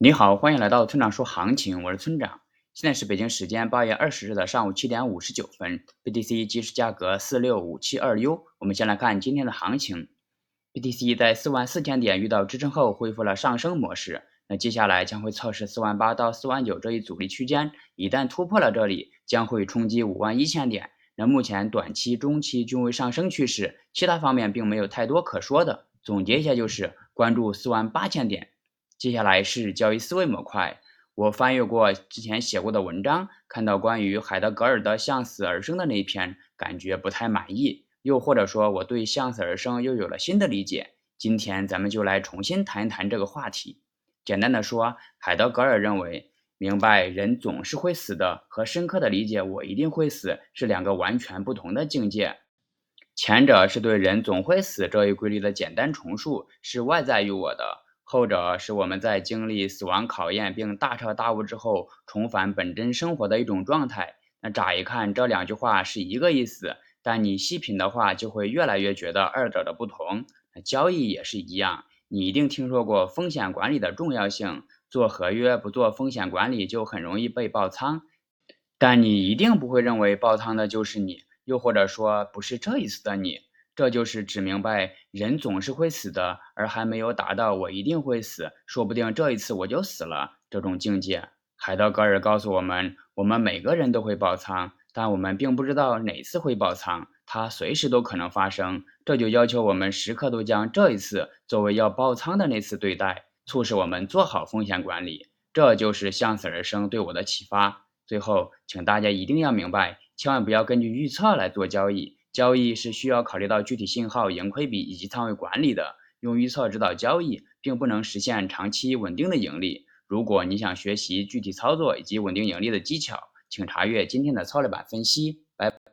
你好，欢迎来到村长说行情，我是村长。现在是北京时间八月二十日的上午七点五十九分，BTC 即时价格四六五七二 U。我们先来看今天的行情，BTC 在四万四千点遇到支撑后恢复了上升模式，那接下来将会测试四万八到四万九这一阻力区间，一旦突破了这里，将会冲击五万一千点。那目前短期、中期均为上升趋势，其他方面并没有太多可说的。总结一下就是关注四万八千点。接下来是交易思维模块。我翻阅过之前写过的文章，看到关于海德格尔的向死而生的那一篇，感觉不太满意。又或者说，我对向死而生又有了新的理解。今天咱们就来重新谈一谈这个话题。简单的说，海德格尔认为，明白人总是会死的和深刻的理解我一定会死是两个完全不同的境界。前者是对人总会死这一规律的简单重述，是外在于我的。后者是我们在经历死亡考验并大彻大悟之后，重返本真生活的一种状态。那乍一看这两句话是一个意思，但你细品的话，就会越来越觉得二者的不同。交易也是一样，你一定听说过风险管理的重要性，做合约不做风险管理就很容易被爆仓。但你一定不会认为爆仓的就是你，又或者说不是这一次的你。这就是只明白人总是会死的，而还没有达到我一定会死，说不定这一次我就死了这种境界。海德格尔告诉我们，我们每个人都会爆仓，但我们并不知道哪次会爆仓，它随时都可能发生。这就要求我们时刻都将这一次作为要爆仓的那次对待，促使我们做好风险管理。这就是向死而生对我的启发。最后，请大家一定要明白，千万不要根据预测来做交易。交易是需要考虑到具体信号、盈亏比以及仓位管理的。用预测指导交易，并不能实现长期稳定的盈利。如果你想学习具体操作以及稳定盈利的技巧，请查阅今天的操作版分析。